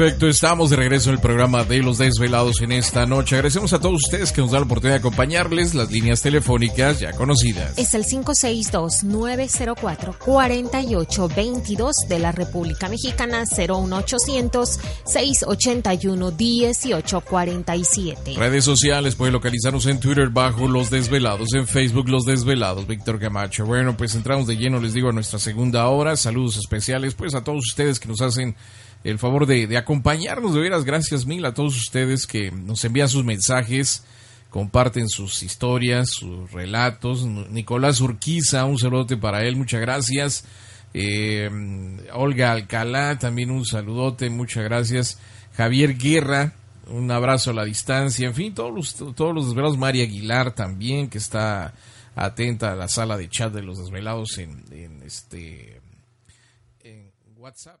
Perfecto, estamos de regreso en el programa de Los Desvelados en esta noche. Agradecemos a todos ustedes que nos dan la oportunidad de acompañarles. Las líneas telefónicas ya conocidas. Es el 562-904-4822 de la República Mexicana, 01800-681-1847. Redes sociales, puede localizarnos en Twitter bajo Los Desvelados, en Facebook Los Desvelados, Víctor Camacho. Bueno, pues entramos de lleno, les digo, a nuestra segunda hora. Saludos especiales, pues a todos ustedes que nos hacen el favor de, acompañarnos. De veras, gracias mil a todos ustedes que nos envían sus mensajes, comparten sus historias, sus relatos. Nicolás Urquiza, un saludote para él, muchas gracias. Eh, Olga Alcalá, también un saludote, muchas gracias. Javier Guerra, un abrazo a la distancia. En fin, todos los, todos los desvelados. María Aguilar también, que está atenta a la sala de chat de los desvelados en, en este en WhatsApp.